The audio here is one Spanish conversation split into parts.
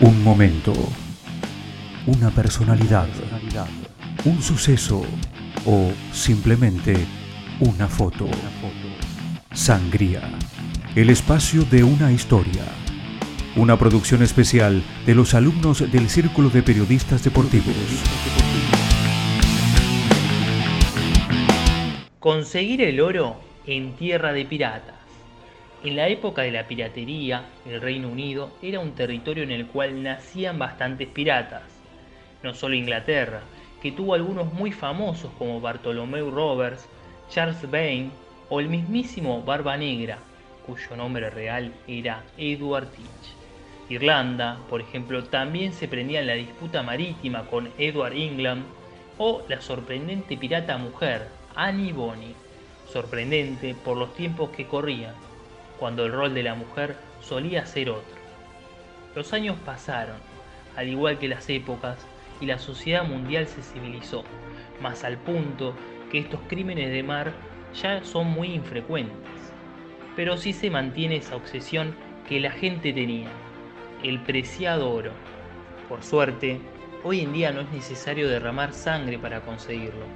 Un momento, una personalidad, un suceso o simplemente una foto. Sangría, el espacio de una historia. Una producción especial de los alumnos del Círculo de Periodistas Deportivos. Conseguir el oro en tierra de piratas. En la época de la piratería, el Reino Unido era un territorio en el cual nacían bastantes piratas. No solo Inglaterra, que tuvo algunos muy famosos como Bartholomew Roberts, Charles Vane o el mismísimo Barba Negra, cuyo nombre real era Edward Teach. Irlanda, por ejemplo, también se prendía en la disputa marítima con Edward England o la sorprendente pirata mujer Annie Bonny, sorprendente por los tiempos que corrían cuando el rol de la mujer solía ser otro. Los años pasaron, al igual que las épocas, y la sociedad mundial se civilizó, más al punto que estos crímenes de mar ya son muy infrecuentes. Pero sí se mantiene esa obsesión que la gente tenía, el preciado oro. Por suerte, hoy en día no es necesario derramar sangre para conseguirlo.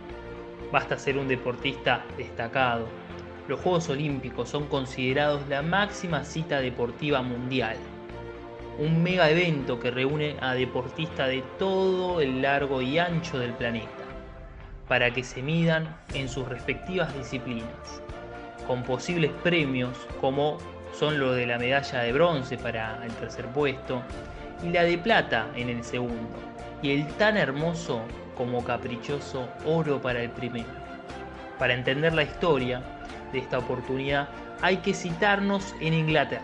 Basta ser un deportista destacado, los Juegos Olímpicos son considerados la máxima cita deportiva mundial. Un mega evento que reúne a deportistas de todo el largo y ancho del planeta, para que se midan en sus respectivas disciplinas, con posibles premios como son lo de la medalla de bronce para el tercer puesto y la de plata en el segundo, y el tan hermoso como caprichoso oro para el primero. Para entender la historia, de esta oportunidad hay que citarnos en Inglaterra,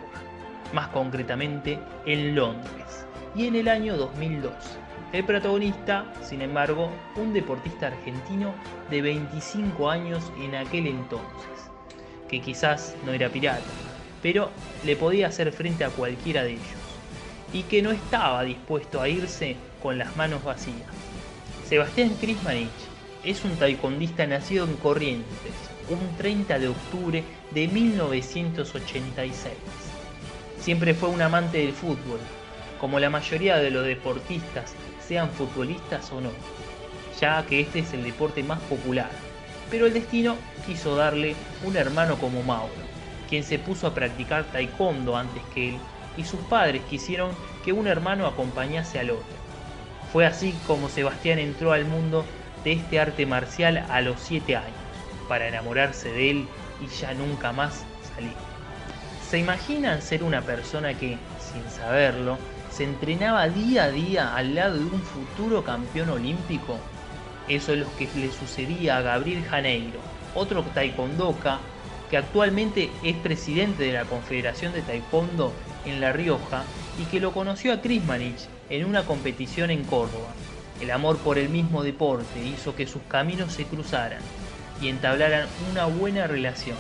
más concretamente en Londres, y en el año 2002. El protagonista, sin embargo, un deportista argentino de 25 años en aquel entonces, que quizás no era pirata, pero le podía hacer frente a cualquiera de ellos, y que no estaba dispuesto a irse con las manos vacías. Sebastián Krismanich es un taekwondista nacido en Corrientes, un 30 de octubre de 1986. Siempre fue un amante del fútbol, como la mayoría de los deportistas, sean futbolistas o no, ya que este es el deporte más popular. Pero el destino quiso darle un hermano como Mauro, quien se puso a practicar taekwondo antes que él, y sus padres quisieron que un hermano acompañase al otro. Fue así como Sebastián entró al mundo de este arte marcial a los 7 años para enamorarse de él y ya nunca más salir. ¿Se imaginan ser una persona que, sin saberlo, se entrenaba día a día al lado de un futuro campeón olímpico? Eso es lo que le sucedía a Gabriel Janeiro, otro taekwondoka que actualmente es presidente de la Confederación de Taekwondo en La Rioja y que lo conoció a Krismanich en una competición en Córdoba. El amor por el mismo deporte hizo que sus caminos se cruzaran y entablaran una buena relación.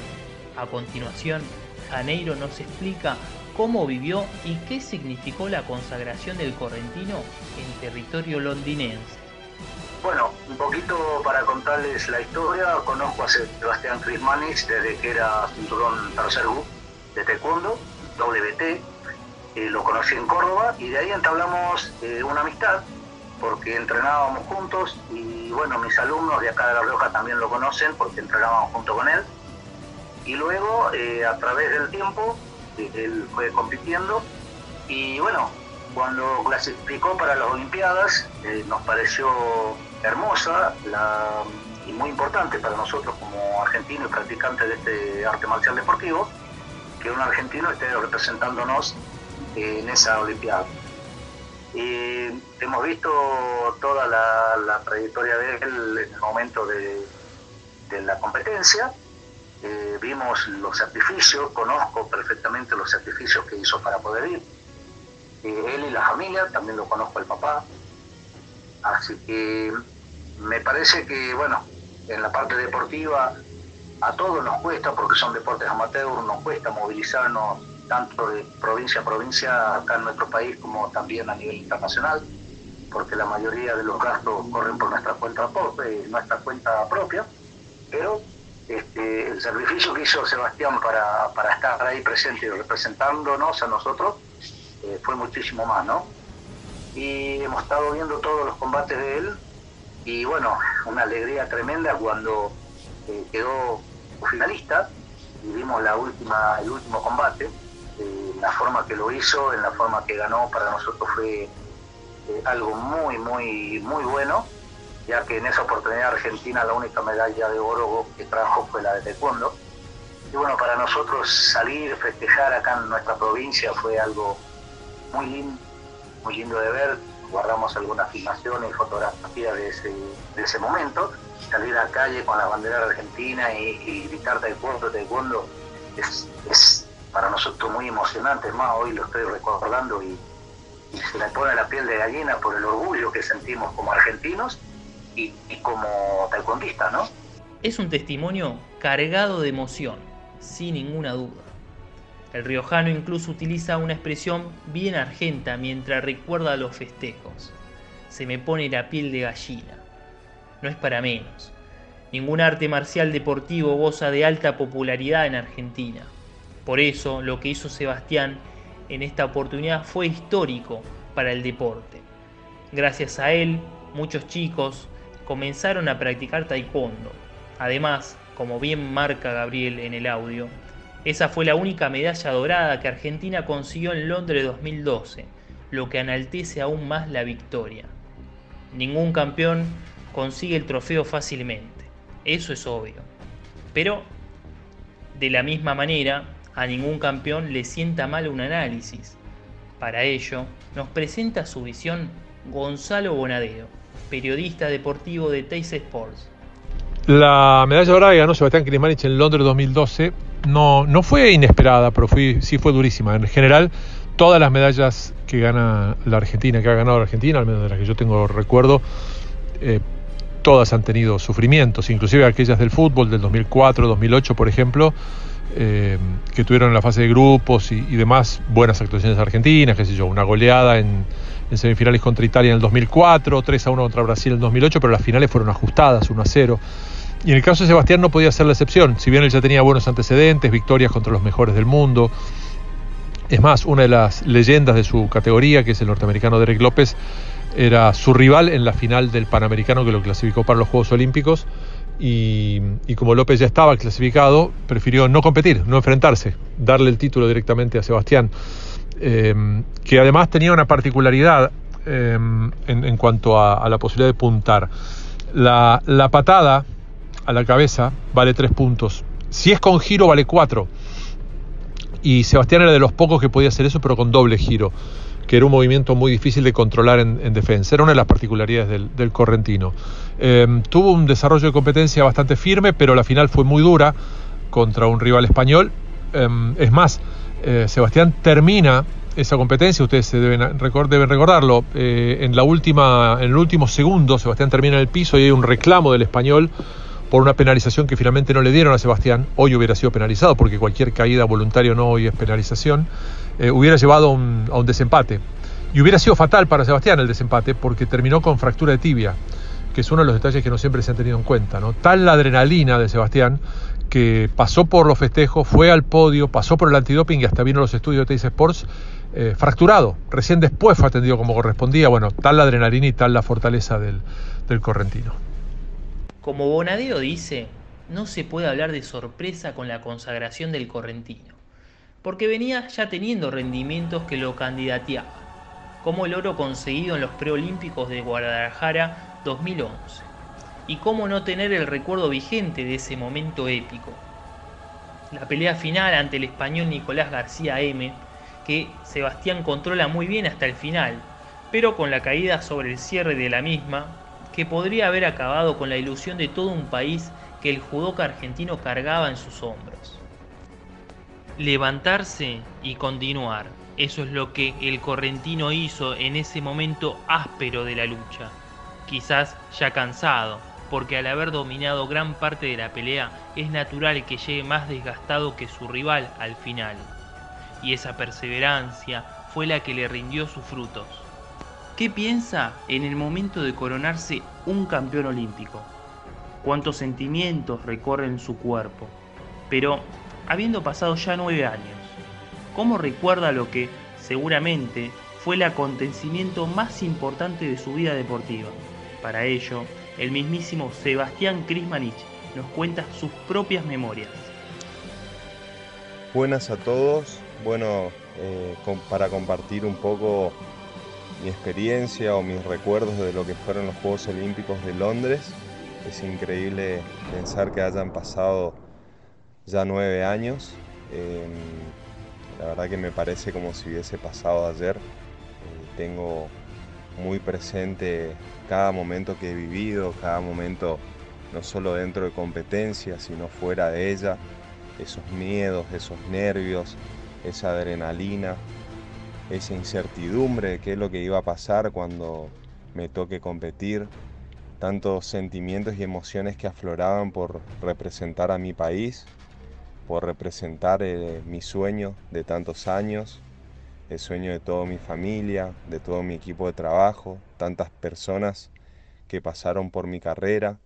A continuación, Janeiro nos explica cómo vivió y qué significó la consagración del correntino en territorio londinense. Bueno, un poquito para contarles la historia, conozco a Sebastián Crismanis desde que era cinturón tercer de taekwondo, WT, eh, lo conocí en Córdoba y de ahí entablamos eh, una amistad porque entrenábamos juntos y bueno, mis alumnos de acá de La Rioja también lo conocen porque entrenábamos junto con él. Y luego, eh, a través del tiempo, eh, él fue compitiendo y bueno, cuando clasificó para las Olimpiadas, eh, nos pareció hermosa y muy importante para nosotros como argentinos y practicantes de este arte marcial deportivo, que un argentino esté representándonos en esa Olimpiada. Y hemos visto toda la, trayectoria de él en el momento de, la competencia. Eh, vimos los sacrificios, conozco perfectamente los sacrificios que hizo para poder ir. Eh, él y la familia, también lo conozco el papá. Así que me parece que, bueno, en la parte deportiva a todos nos cuesta, porque son deportes amateurs, nos cuesta movilizarnos tanto de provincia a provincia acá en nuestro país como también a nivel internacional, porque la mayoría de los gastos corren por nuestra cuenta, eh, nuestra cuenta propia, pero este, el sacrificio que hizo Sebastián para, para estar ahí presente representándonos a nosotros eh, fue muchísimo más, ¿no? y hemos estado viendo todos los combates de él y bueno, una alegría tremenda cuando eh, quedó finalista y vimos la última, el último combate, la forma que lo hizo, en la forma que ganó, para nosotros fue eh, algo muy, muy, muy bueno, ya que en esa oportunidad Argentina la única medalla de oro que trajo fue la de taekwondo. Y bueno, para nosotros salir, festejar acá en nuestra provincia fue algo muy lindo, muy lindo de ver. Guardamos algunas filmaciones y fotografías de ese, de ese momento. Salir a la calle con la bandera argentina y, y gritar taekwondo, taekwondo, es para nosotros muy emocionante. Es más, hoy lo estoy recordando y, se me pone la piel de gallina por el orgullo que sentimos como argentinos y, y como taekwondistas, ¿no? Es un testimonio cargado de emoción, sin ninguna duda. El riojano incluso utiliza una expresión bien argenta mientras recuerda los festejos. Se me pone la piel de gallina. No es para menos. Ningún arte marcial deportivo goza de alta popularidad en Argentina. Por eso lo que hizo Sebastián en esta oportunidad fue histórico para el deporte. Gracias a él, muchos chicos comenzaron a practicar taekwondo. Además, como bien marca Gabriel en el audio, esa fue la única medalla dorada que Argentina consiguió en Londres 2012, lo que enaltece aún más la victoria. Ningún campeón consigue el trofeo fácilmente, eso es obvio. Pero, de la misma manera, a ningún campeón le sienta mal un análisis. Para ello, nos presenta su visión Gonzalo Bonadeo, periodista deportivo de Teis Sports. La medalla dorada que ganó Sebastián Crismanich en Londres 2012 no, no fue inesperada, pero sí fue durísima. En general, todas las medallas que gana la Argentina, que ha ganado la Argentina, al menos de las que yo tengo recuerdo, eh, todas han tenido sufrimientos, inclusive aquellas del fútbol del 2004, 2008, por ejemplo, eh, que tuvieron en la fase de grupos y, demás buenas actuaciones argentinas, qué sé yo, una goleada en, en, semifinales contra Italia en el 2004, 3 a 1 contra Brasil en el 2008, pero las finales fueron ajustadas, 1 a 0. Y en el caso de Sebastián no podía ser la excepción, si bien él ya tenía buenos antecedentes, victorias contra los mejores del mundo. Es más, una de las leyendas de su categoría, que es el norteamericano Derek López, era su rival en la final del Panamericano que lo clasificó para los Juegos Olímpicos. Y, como López ya estaba clasificado, prefirió no competir, no enfrentarse, darle el título directamente a Sebastián, eh, que además tenía una particularidad eh, en, cuanto a, la posibilidad de puntar. La, la, patada a la cabeza vale tres puntos. Si es con giro vale cuatro. Y Sebastián era de los pocos que podía hacer eso, pero con doble giro que era un movimiento muy difícil de controlar en, en defensa. Era una de las particularidades del, correntino. Eh, tuvo un desarrollo de competencia bastante firme, pero la final fue muy dura contra un rival español. Eh, es más, eh, Sebastián termina esa competencia, ustedes deben, deben recordarlo, eh, en, la última, en el último segundo Sebastián termina en el piso y hay un reclamo del español por una penalización que finalmente no le dieron a Sebastián, hoy hubiera sido penalizado porque cualquier caída voluntaria no hoy es penalización, eh, hubiera llevado a un, desempate. Y hubiera sido fatal para Sebastián el desempate porque terminó con fractura de tibia, que es uno de los detalles que no siempre se han tenido en cuenta. ¿no? Tal la adrenalina de Sebastián que pasó por los festejos, fue al podio, pasó por el antidoping y hasta vino a los estudios de Teis Sports eh, fracturado. Recién después fue atendido como correspondía. Bueno, tal la adrenalina y tal la fortaleza del, del correntino. Como Bonadeo dice, no se puede hablar de sorpresa con la consagración del correntino, porque venía ya teniendo rendimientos que lo candidateaban, como el oro conseguido en los preolímpicos de Guadalajara 2011, y cómo no tener el recuerdo vigente de ese momento épico. La pelea final ante el español Nicolás García M, que Sebastián controla muy bien hasta el final, pero con la caída sobre el cierre de la misma, que podría haber acabado con la ilusión de todo un país que el judoka argentino cargaba en sus hombros. Levantarse y continuar, eso es lo que el correntino hizo en ese momento áspero de la lucha, quizás ya cansado, porque al haber dominado gran parte de la pelea es natural que llegue más desgastado que su rival al final, y esa perseverancia fue la que le rindió sus frutos. ¿Qué piensa en el momento de coronarse un campeón olímpico? ¿Cuántos sentimientos recorren su cuerpo? Pero, habiendo pasado ya nueve años, ¿cómo recuerda lo que seguramente fue el acontecimiento más importante de su vida deportiva. Para ello, el mismísimo Sebastián Krismanich nos cuenta sus propias memorias. Buenas a todos, bueno, eh, para compartir un poco mi experiencia o mis recuerdos de lo que fueron los Juegos Olímpicos de Londres. Es increíble pensar que hayan pasado ya nueve años. Em, la verdad que me parece como si hubiese pasado ayer. Eh, tengo muy presente cada momento que he vivido, cada momento no solo dentro de competencia, sino fuera de ella, esos miedos, esos nervios, esa adrenalina, esa incertidumbre de qué es lo que iba a pasar cuando me toque competir, tantos sentimientos y emociones que afloraban por representar a mi país, por representar eh, mi sueño de tantos años, el sueño de toda mi familia, de todo mi equipo de trabajo, tantas personas que pasaron por mi carrera,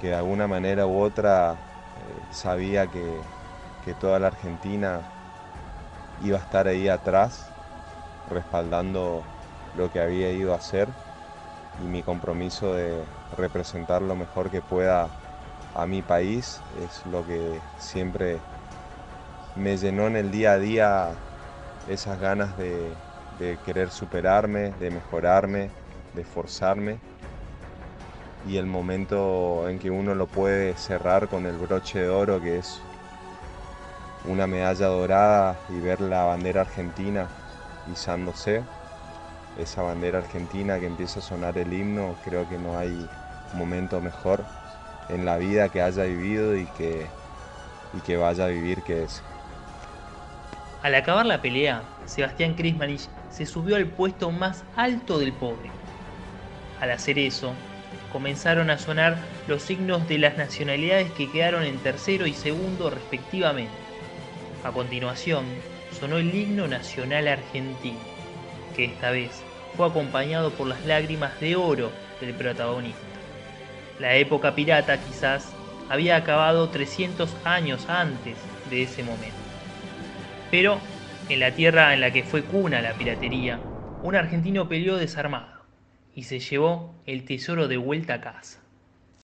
que de alguna manera u otra eh, sabía que, que toda la Argentina iba a estar ahí atrás, respaldando lo que había ido a hacer y mi compromiso de representar lo mejor que pueda a mi país es lo que siempre me llenó en el día a día esas ganas de, querer superarme, de mejorarme, de esforzarme y el momento en que uno lo puede cerrar con el broche de oro que es una medalla dorada y ver la bandera argentina izándose, esa bandera argentina que empieza a sonar el himno, creo que no hay momento mejor en la vida que haya vivido y que, y que vaya a vivir que ese. Al acabar la pelea, Sebastián Krismanich se subió al puesto más alto del podio. Al hacer eso, comenzaron a sonar los signos de las nacionalidades que quedaron en tercero y segundo respectivamente. A continuación, sonó el himno nacional argentino, que esta vez fue acompañado por las lágrimas de oro del protagonista. La época pirata quizás había acabado 300 años antes de ese momento. Pero en la tierra en la que fue cuna la piratería, un argentino peleó desarmado y se llevó el tesoro de vuelta a casa.